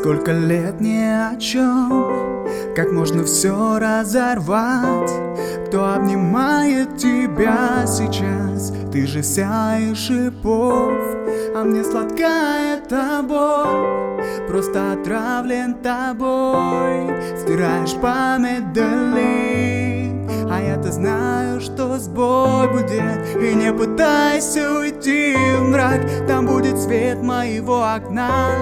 Сколько лет ни о чем Как можно все разорвать? Кто обнимает тебя сейчас? Ты же вся из шипов А мне сладкая эта боль Просто отравлен тобой Стираешь память долин а я-то знаю, что сбой будет И не пытайся уйти в мрак. Там будет свет моего окна.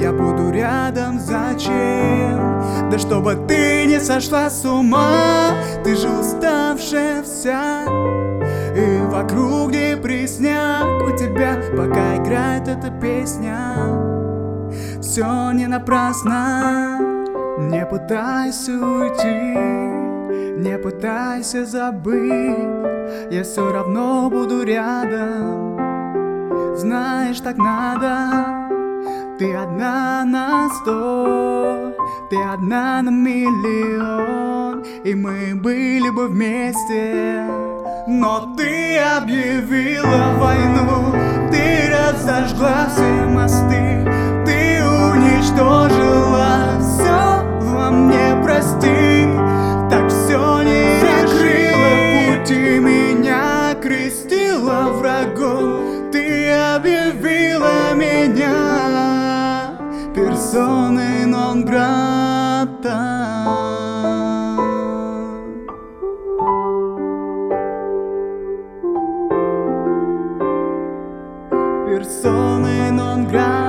Я буду рядом, зачем? Да чтобы ты не сошла с ума. Ты же уставшая вся И вокруг депресняк У тебя пока играет эта песня. Все не напрасно. Не пытайся уйти. Не пытайся забыть, я все равно буду рядом. Знаешь, так надо. Ты одна на сто, ты одна на миллион, и мы были бы вместе. Но ты объявила войну, ты разожгла все мосты, персоной нон грата. Персоной нон грата.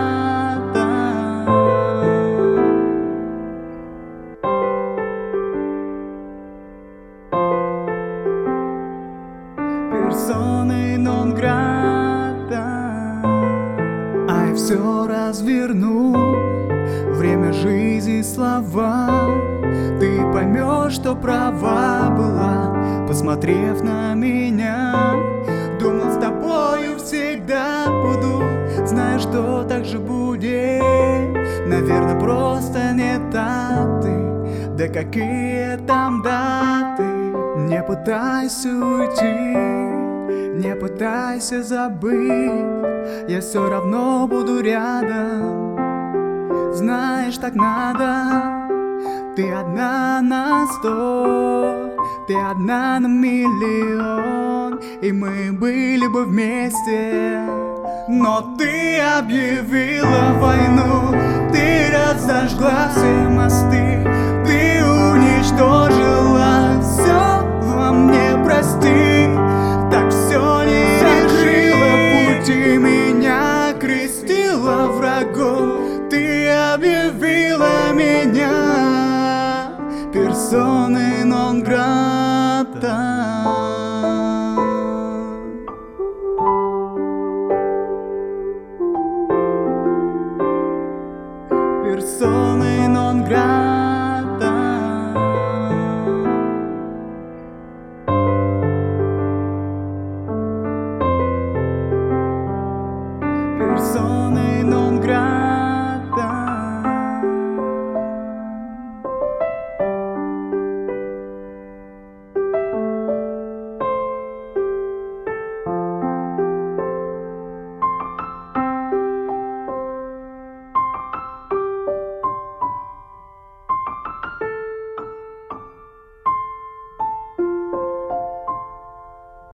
Все разверну. Время жизни слова. Ты поймешь, что права была Посмотрев на меня. Думал, с тобою всегда буду. Зная, что так же будет? Наверное, просто не даты. Да какие там даты? Не пытайся уйти Не пытайся забыть Я все равно буду рядом. Знаешь, так надо. Ты одна на сто Ты одна на миллион. И мы были бы вместе Но ты объявила войну персоны нон грата. persone non grata